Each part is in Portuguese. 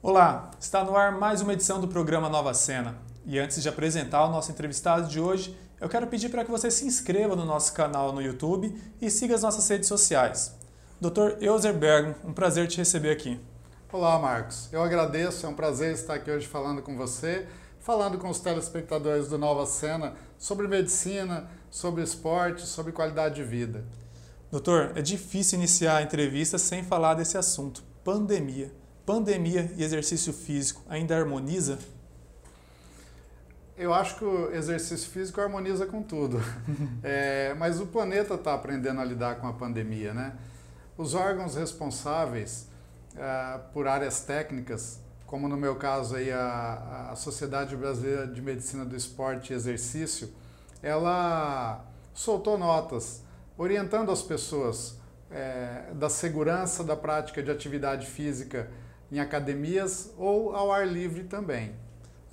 Olá, está no ar mais uma edição do programa Nova Cena. E antes de apresentar o nosso entrevistado de hoje, eu quero pedir para que você se inscreva no nosso canal no YouTube e siga as nossas redes sociais. Dr. Euser Bergman, um prazer te receber aqui. Olá, Marcos. Eu agradeço, é um prazer estar aqui hoje falando com você, falando com os telespectadores do Nova Cena sobre medicina, sobre esporte, sobre qualidade de vida. Doutor, é difícil iniciar a entrevista sem falar desse assunto, pandemia. Pandemia e exercício físico ainda harmoniza? Eu acho que o exercício físico harmoniza com tudo. é, mas o planeta está aprendendo a lidar com a pandemia, né? Os órgãos responsáveis uh, por áreas técnicas, como no meu caso aí a, a Sociedade Brasileira de Medicina do Esporte e Exercício, ela soltou notas orientando as pessoas é, da segurança da prática de atividade física em academias ou ao ar livre também.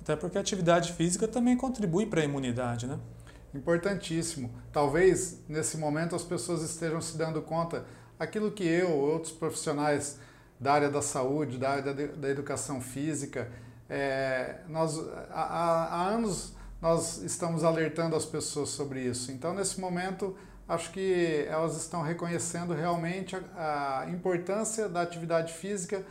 Até porque a atividade física também contribui para a imunidade, né? Importantíssimo. Talvez nesse momento as pessoas estejam se dando conta aquilo que eu, outros profissionais da área da saúde, da área da, educação física, é, nós há, há anos nós estamos alertando as pessoas sobre isso. Então, nesse momento, acho que elas estão reconhecendo realmente a, a importância da atividade física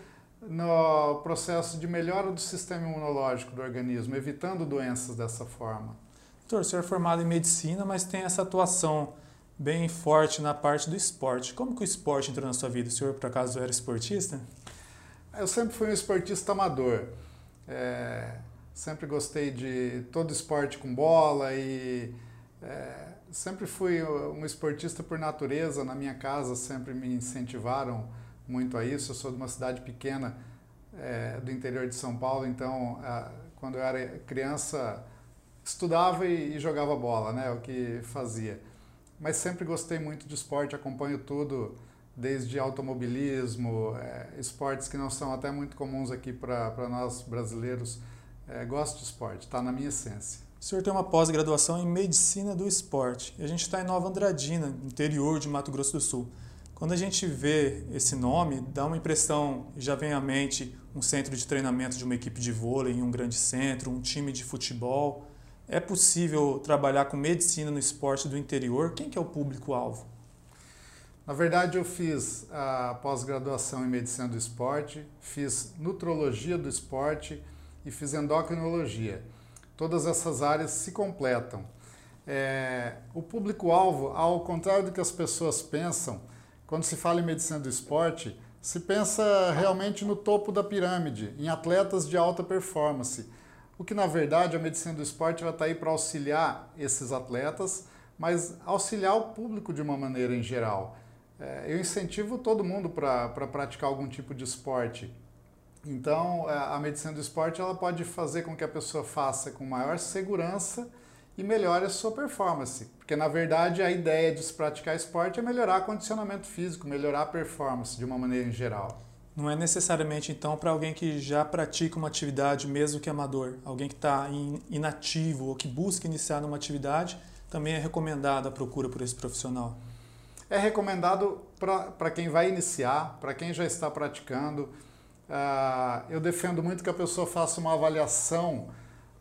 no processo de melhora do sistema imunológico do organismo, evitando doenças dessa forma. Doutor, o senhor é formado em medicina, mas tem essa atuação bem forte na parte do esporte. Como que o esporte entrou na sua vida? O senhor, por acaso, era esportista? Eu sempre fui um esportista amador. É, sempre gostei de todo esporte com bola e é, sempre fui um esportista por natureza. Na minha casa sempre me incentivaram muito a isso. Eu sou de uma cidade pequena é, do interior de São Paulo, então a, quando eu era criança estudava e, e jogava bola, né? O que fazia. Mas sempre gostei muito de esporte, acompanho tudo, desde automobilismo, é, esportes que não são até muito comuns aqui para nós brasileiros. É, gosto de esporte, está na minha essência. O senhor tem uma pós-graduação em Medicina do Esporte e a gente está em Nova Andradina, interior de Mato Grosso do Sul. Quando a gente vê esse nome, dá uma impressão, já vem à mente um centro de treinamento de uma equipe de vôlei um grande centro, um time de futebol. É possível trabalhar com medicina no esporte do interior? Quem que é o público-alvo? Na verdade, eu fiz a pós-graduação em medicina do esporte, fiz nutrologia do esporte e fiz endocrinologia. Todas essas áreas se completam. É, o público-alvo, ao contrário do que as pessoas pensam, quando se fala em medicina do esporte, se pensa realmente no topo da pirâmide, em atletas de alta performance. O que na verdade a medicina do esporte está aí para auxiliar esses atletas, mas auxiliar o público de uma maneira em geral. É, eu incentivo todo mundo para pra praticar algum tipo de esporte. Então, é, a medicina do esporte ela pode fazer com que a pessoa faça com maior segurança e melhore a sua performance. Porque, na verdade, a ideia de se praticar esporte é melhorar o condicionamento físico, melhorar a performance de uma maneira em geral. Não é necessariamente, então, para alguém que já pratica uma atividade, mesmo que amador, alguém que está inativo ou que busca iniciar numa atividade, também é recomendado a procura por esse profissional? É recomendado para quem vai iniciar, para quem já está praticando. Uh, eu defendo muito que a pessoa faça uma avaliação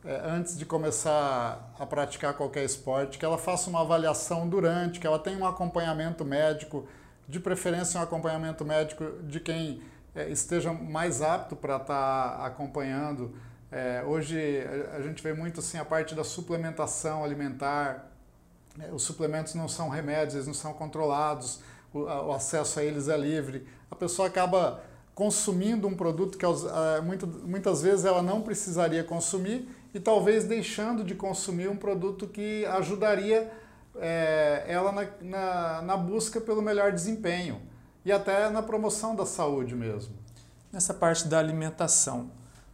é, antes de começar a praticar qualquer esporte, que ela faça uma avaliação durante, que ela tenha um acompanhamento médico, de preferência um acompanhamento médico de quem é, esteja mais apto para estar tá acompanhando. É, hoje a gente vê muito assim a parte da suplementação alimentar. É, os suplementos não são remédios, eles não são controlados, o, o acesso a eles é livre. A pessoa acaba consumindo um produto que é, muitas vezes ela não precisaria consumir e talvez deixando de consumir um produto que ajudaria é, ela na, na, na, busca pelo melhor desempenho e até na promoção da saúde mesmo. Nessa parte da alimentação,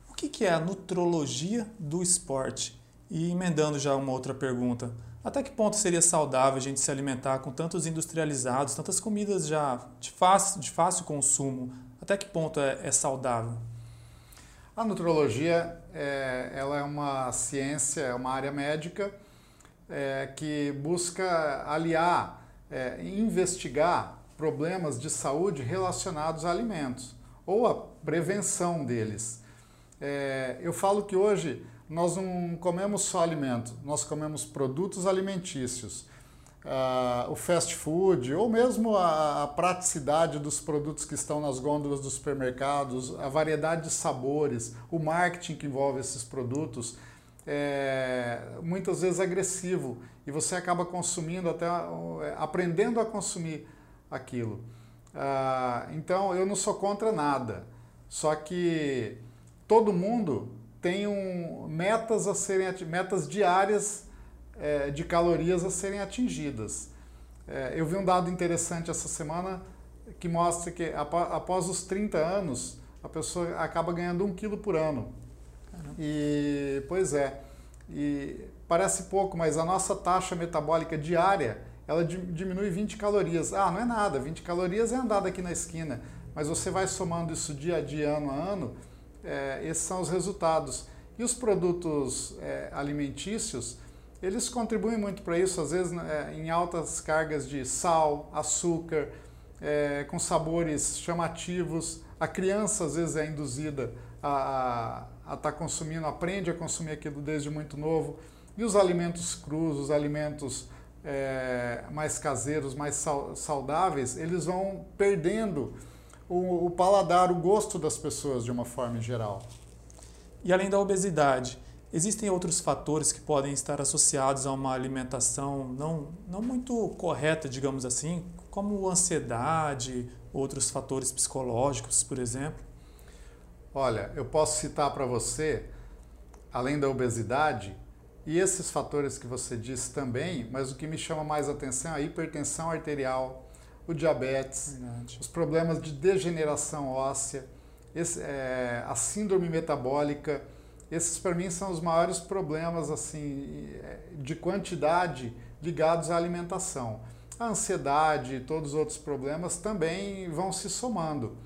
o que, que é a nutrologia do esporte? E emendando já uma outra pergunta, até que ponto seria saudável a gente se alimentar com tantos industrializados, tantas comidas já de fácil, de fácil consumo? Até que ponto é, é saudável? A nutrologia é, ela é uma ciência, é uma área médica é, que busca aliar, é, investigar problemas de saúde relacionados a alimentos ou a prevenção deles. É, eu falo que hoje nós não comemos só alimento, nós comemos produtos alimentícios. Uh, o fast food ou mesmo a, a, praticidade dos produtos que estão nas gôndolas dos supermercados, a variedade de sabores, o marketing que envolve esses produtos, é muitas vezes agressivo e você acaba consumindo até é, aprendendo a consumir aquilo. Uh, então eu não sou contra nada, só que todo mundo tem um, metas a serem metas diárias é, de calorias a serem atingidas. É, eu vi um dado interessante essa semana que mostra que após os 30 anos a pessoa acaba ganhando um quilo por ano. Caramba. E pois é, e parece pouco, mas a nossa taxa metabólica diária ela diminui 20 calorias. Ah, não é nada, 20 calorias é andar aqui na esquina, mas você vai somando isso dia a dia, ano a ano, é, esses são os resultados. E os produtos é, alimentícios, eles contribuem muito para isso, às vezes é, em altas cargas de sal, açúcar, é, com sabores chamativos. A criança às vezes é induzida a estar tá consumindo, aprende a consumir aquilo desde muito novo. E os alimentos crus, os alimentos é, mais caseiros, mais saudáveis, eles vão perdendo o, o paladar, o gosto das pessoas de uma forma geral. E além da obesidade, existem outros fatores que podem estar associados a uma alimentação não, não muito correta, digamos assim, como ansiedade, outros fatores psicológicos, por exemplo? Olha, eu posso citar para você, além da obesidade, e esses fatores que você disse também, mas o que me chama mais atenção é a hipertensão arterial, o diabetes, Verdade. os problemas de degeneração óssea, esse, é, a síndrome metabólica. Esses para mim são os maiores problemas assim de quantidade ligados à alimentação. A ansiedade e todos os outros problemas também vão se somando.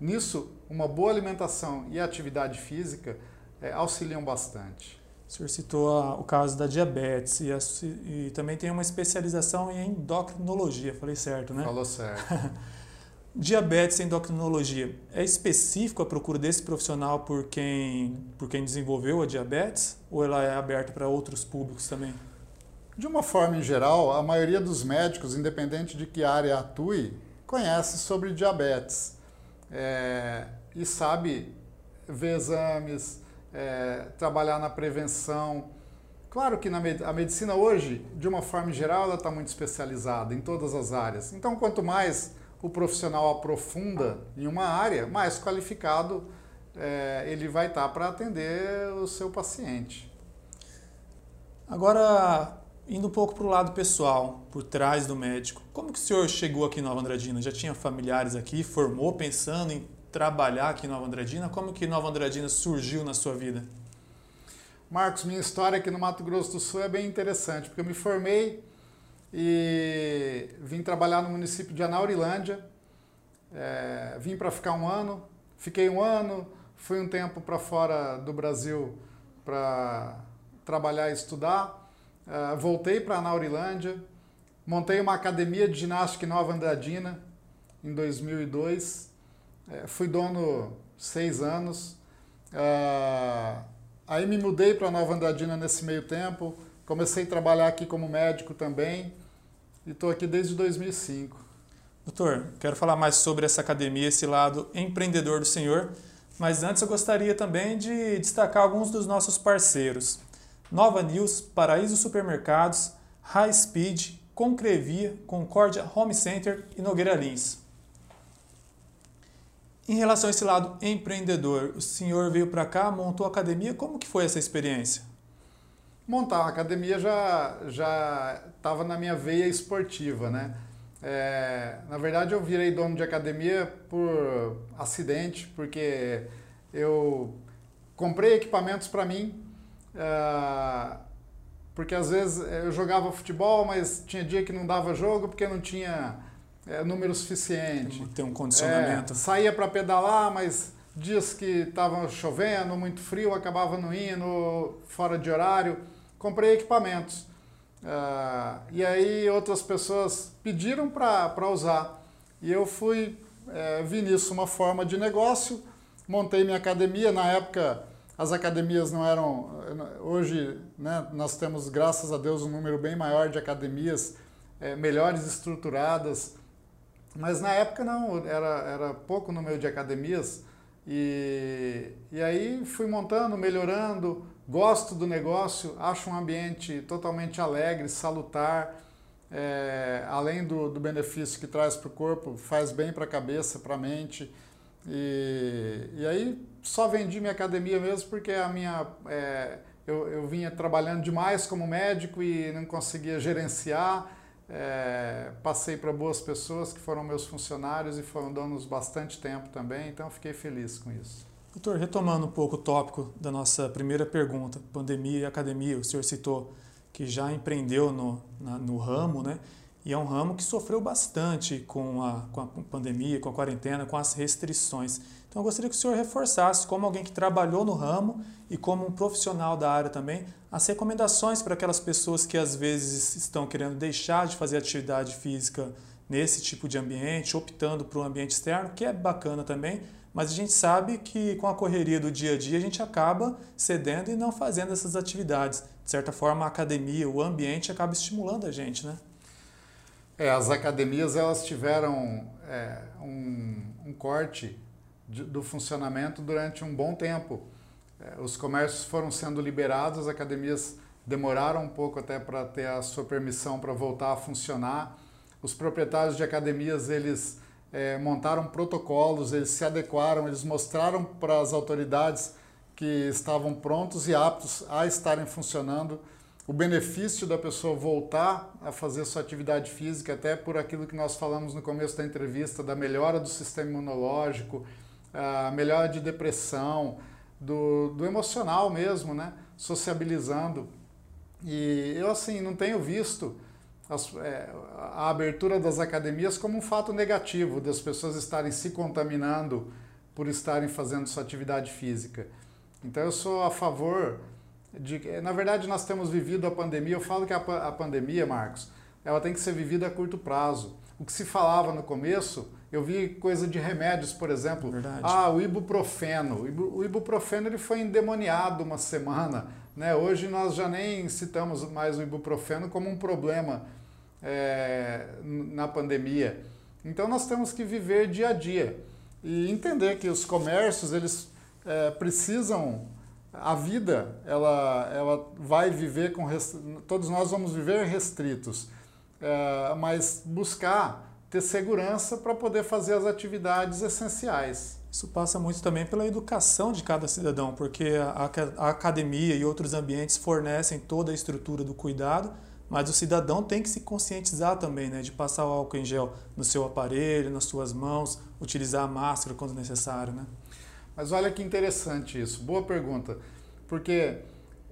Nisso, uma boa alimentação e atividade física é, auxiliam bastante. O senhor citou a, o caso da diabetes e, a, e, também tem uma especialização em endocrinologia, falei certo, né? Falou certo. diabetes endocrinologia, é específico a procura desse profissional por quem, por quem desenvolveu a diabetes ou ela é aberta para outros públicos também? De uma forma em geral, a maioria dos médicos, independente de que área atue, conhece sobre diabetes é, e sabe ver exames, é, trabalhar na prevenção. Claro que na med a medicina hoje, de uma forma geral, ela está muito especializada em todas as áreas. Então, quanto mais o profissional aprofunda em uma área, mais qualificado é, ele vai estar tá para atender o seu paciente. Agora, indo um pouco para o lado pessoal, por trás do médico, como que o senhor chegou aqui em Nova Andradina? Já tinha familiares aqui, formou pensando em trabalhar aqui em Nova Andradina? Como que Nova Andradina surgiu na sua vida? Marcos, minha história aqui no Mato Grosso do Sul é bem interessante, porque eu me formei e vim trabalhar no município de Anaurilândia. É, vim para ficar um ano, fiquei um ano, fui um tempo para fora do Brasil para trabalhar e estudar. É, voltei para Anaurilândia, montei uma academia de ginástica em Nova Andradina em 2002 é, fui dono seis anos. Ah, aí me mudei para Nova Andradina nesse meio tempo. Comecei a trabalhar aqui como médico também e estou aqui desde 2005. Doutor, quero falar mais sobre essa academia, esse lado empreendedor do senhor, mas antes eu gostaria também de destacar alguns dos nossos parceiros. Nova News, Paraíso Supermercados, High Speed, Concrevia, Concórdia Home Center e Nogueira Lins. Em relação a esse lado empreendedor, o senhor veio para cá, montou a academia, como que foi essa experiência? Montar uma academia já já estava na minha veia esportiva, né? É, na verdade, eu virei dono de academia por acidente, porque eu comprei equipamentos para mim, uh, porque às vezes eu jogava futebol, mas tinha dia que não dava jogo porque não tinha é, número suficiente. Tem um condicionamento. É, saía para pedalar, mas dias que estava chovendo, muito frio, acabava não indo, fora de horário. Comprei equipamentos. Uh, e aí outras pessoas pediram para usar. E eu fui, é, vi nisso uma forma de negócio, montei minha academia. Na época as academias não eram. Hoje, né, nós temos, graças a Deus, um número bem maior de academias é, melhores estruturadas, mas na época não, era, era pouco número de academias. E, e aí fui montando, melhorando, gosto do negócio, acho um ambiente totalmente alegre, salutar, é, além do, do benefício que traz para o corpo, faz bem para a cabeça, para a mente. E, e aí só vendi minha academia mesmo porque a minha é, eu, eu vinha trabalhando demais como médico e não conseguia gerenciar. É, passei para boas pessoas que foram meus funcionários e foram donos bastante tempo também, então fiquei feliz com isso. Doutor, retomando um pouco o tópico da nossa primeira pergunta, pandemia e academia, o senhor citou que já empreendeu no, na, no ramo, né? E é um ramo que sofreu bastante com a, com a pandemia, com a quarentena, com as restrições. Então eu gostaria que o senhor reforçasse, como alguém que trabalhou no ramo e como um profissional da área também, as recomendações para aquelas pessoas que às vezes estão querendo deixar de fazer atividade física nesse tipo de ambiente, optando por um ambiente externo, que é bacana também, mas a gente sabe que com a correria do dia a dia a gente acaba cedendo e não fazendo essas atividades. De certa forma, a academia, o ambiente acaba estimulando a gente, né? É, as academias elas tiveram é, um, um, corte de, do funcionamento durante um bom tempo. É, os comércios foram sendo liberados, as academias demoraram um pouco até para ter a sua permissão para voltar a funcionar. Os proprietários de academias eles é, montaram protocolos, eles se adequaram, eles mostraram para as autoridades que estavam prontos e aptos a estarem funcionando o benefício da pessoa voltar a fazer sua atividade física, até por aquilo que nós falamos no começo da entrevista, da melhora do sistema imunológico, a melhora de depressão, do, do emocional mesmo, né? Sociabilizando. E eu, assim, não tenho visto as, é, a abertura das academias como um fato negativo, das pessoas estarem se contaminando por estarem fazendo sua atividade física. Então, eu sou a favor de, na verdade, nós temos vivido a pandemia. Eu falo que a, a pandemia, Marcos, ela tem que ser vivida a curto prazo. O que se falava no começo, eu vi coisa de remédios, por exemplo. Verdade. Ah, o ibuprofeno. O ibuprofeno ele foi endemoniado uma semana. Né? Hoje nós já nem citamos mais o ibuprofeno como um problema é, na pandemia. Então nós temos que viver dia a dia e entender que os comércios eles é, precisam a vida ela, ela vai viver com todos nós vamos viver restritos, é, mas buscar ter segurança para poder fazer as atividades essenciais. Isso passa muito também pela educação de cada cidadão, porque a, a academia e outros ambientes fornecem toda a estrutura do cuidado, mas o cidadão tem que se conscientizar também, né, de passar o álcool em gel no seu aparelho, nas suas mãos, utilizar a máscara quando necessário, né? Mas olha que interessante isso, boa pergunta, porque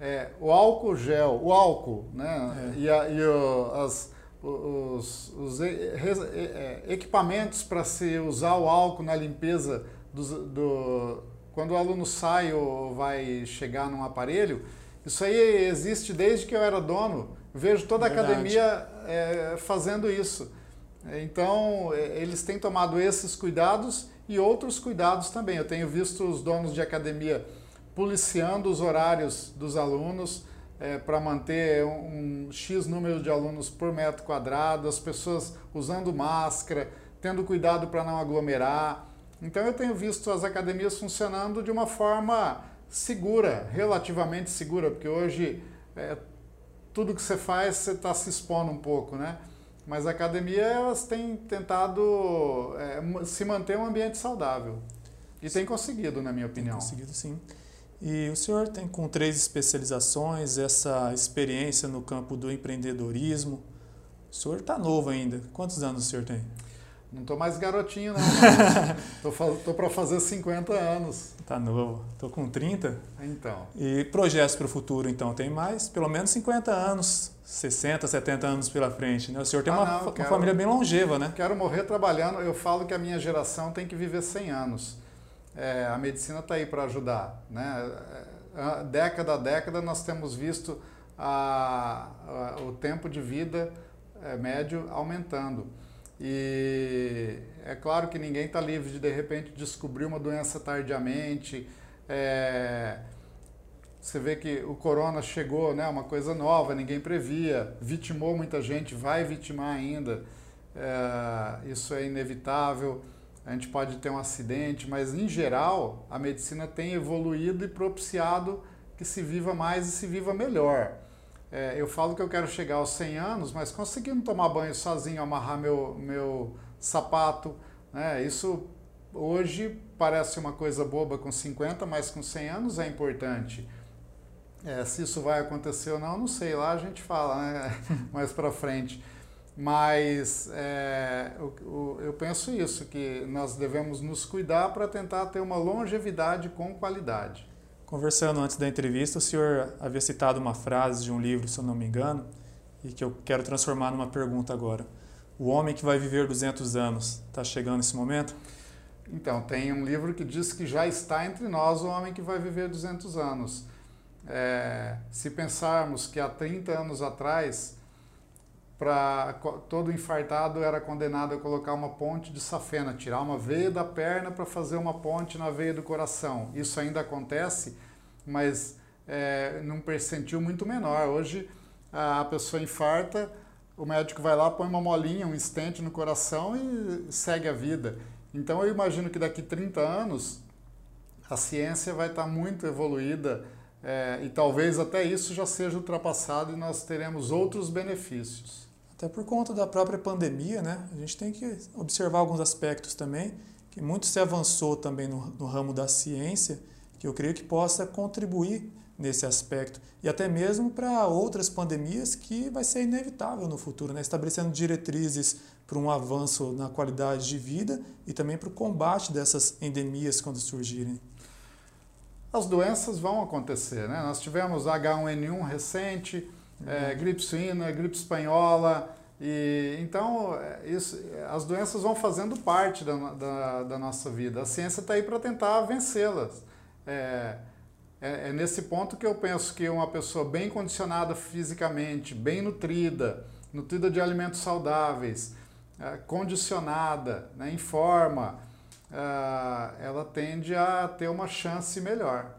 é, o álcool gel, o álcool, né, é. e, a, e o, as, os, os é, equipamentos para se usar o álcool na limpeza do, do, quando o aluno sai ou vai chegar num aparelho, isso aí existe desde que eu era dono. Vejo toda a Verdade. academia é, fazendo isso. Então, é, eles têm tomado esses cuidados e outros cuidados também. Eu tenho visto os donos de academia policiando os horários dos alunos é, para manter um, um X número de alunos por metro quadrado, as pessoas usando máscara, tendo cuidado para não aglomerar. Então eu tenho visto as academias funcionando de uma forma segura, relativamente segura, porque hoje é, tudo que você faz você está se expondo um pouco, né? Mas a academia elas têm tentado é, se manter um ambiente saudável. E tem conseguido, na minha opinião. Tem conseguido, sim. E o senhor tem com três especializações, essa experiência no campo do empreendedorismo. O senhor está novo ainda. Quantos anos o senhor tem? Não estou mais garotinho, não. Estou para fazer 50 anos. Tá novo. Estou com 30. Então. E projetos para o futuro, então, tem mais? Pelo menos 50 anos, 60, 70 anos pela frente. Né? O senhor tem ah, uma, não, uma quero, família bem longeva, né? Quero morrer trabalhando. Eu falo que a minha geração tem que viver 100 anos. É, a medicina está aí para ajudar. Né? É, década a década nós temos visto a, a, o tempo de vida é, médio aumentando. E é claro que ninguém está livre de de repente descobrir uma doença tardiamente. É, você vê que o corona chegou, né, uma coisa nova, ninguém previa, vitimou muita gente, vai vitimar ainda. É, isso é inevitável. A gente pode ter um acidente, mas em geral a medicina tem evoluído e propiciado que se viva mais e se viva melhor. É, eu falo que eu quero chegar aos 100 anos, mas conseguindo tomar banho sozinho, amarrar meu, meu sapato, né? isso hoje parece uma coisa boba com 50, mas com 100 anos é importante. É, se isso vai acontecer ou não, não sei, lá a gente fala né? mais para frente. Mas é, eu, eu penso isso, que nós devemos nos cuidar para tentar ter uma longevidade com qualidade. Conversando antes da entrevista, o senhor havia citado uma frase de um livro, se eu não me engano, e que eu quero transformar numa pergunta agora. O homem que vai viver 200 anos, está chegando esse momento? Então, tem um livro que diz que já está entre nós o homem que vai viver 200 anos. É, se pensarmos que há 30 anos atrás, para todo infartado era condenado a colocar uma ponte de safena, tirar uma veia da perna para fazer uma ponte na veia do coração. Isso ainda acontece, mas é, num percentil muito menor. Hoje a pessoa infarta, o médico vai lá, põe uma molinha, um estente no coração e segue a vida. Então eu imagino que daqui 30 anos a ciência vai estar muito evoluída é, e talvez até isso já seja ultrapassado e nós teremos outros benefícios. Até por conta da própria pandemia, né? A gente tem que observar alguns aspectos também, que muito se avançou também no, no ramo da ciência, que eu creio que possa contribuir nesse aspecto e até mesmo para outras pandemias que vai ser inevitável no futuro, né? estabelecendo diretrizes para um avanço na qualidade de vida e também para o combate dessas endemias quando surgirem as doenças vão acontecer. Né? Nós tivemos H1N1 recente. É, gripe suína, gripe espanhola, e então é, isso, as doenças vão fazendo parte da, da, da nossa vida. A ciência está aí para tentar vencê-las. É, é, é, nesse ponto que eu penso que uma pessoa bem condicionada fisicamente, bem nutrida, nutrida de alimentos saudáveis, é, condicionada, né, em forma, ah, ela tende a ter uma chance melhor.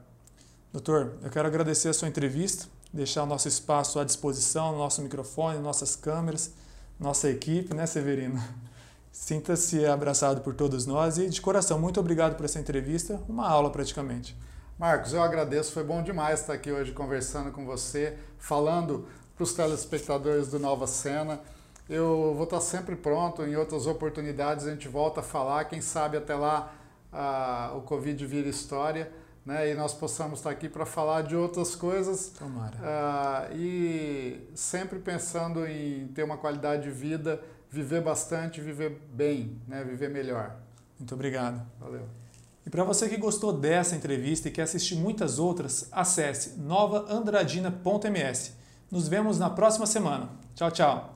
Doutor, eu quero agradecer a sua entrevista, deixar o nosso espaço à disposição, nosso microfone, nossas câmeras, nossa equipe, né, Severino? Sinta-se abraçado por todos nós e, de coração, muito obrigado por essa entrevista, uma aula praticamente. Marcos, eu agradeço, foi bom demais estar aqui hoje conversando com você, falando para os telespectadores do Nova Cena. Eu vou estar sempre pronto, em outras oportunidades a gente volta a falar, quem sabe até lá o Covid vira história. Né, e nós possamos estar aqui para falar de outras coisas. Tomara. Uh, e sempre pensando em ter uma qualidade de vida, viver bastante, viver bem, né, viver melhor. Muito obrigado. Valeu. E para você que gostou dessa entrevista e quer assistir muitas outras, acesse novaandradina.ms. Nos vemos na próxima semana. Tchau, tchau.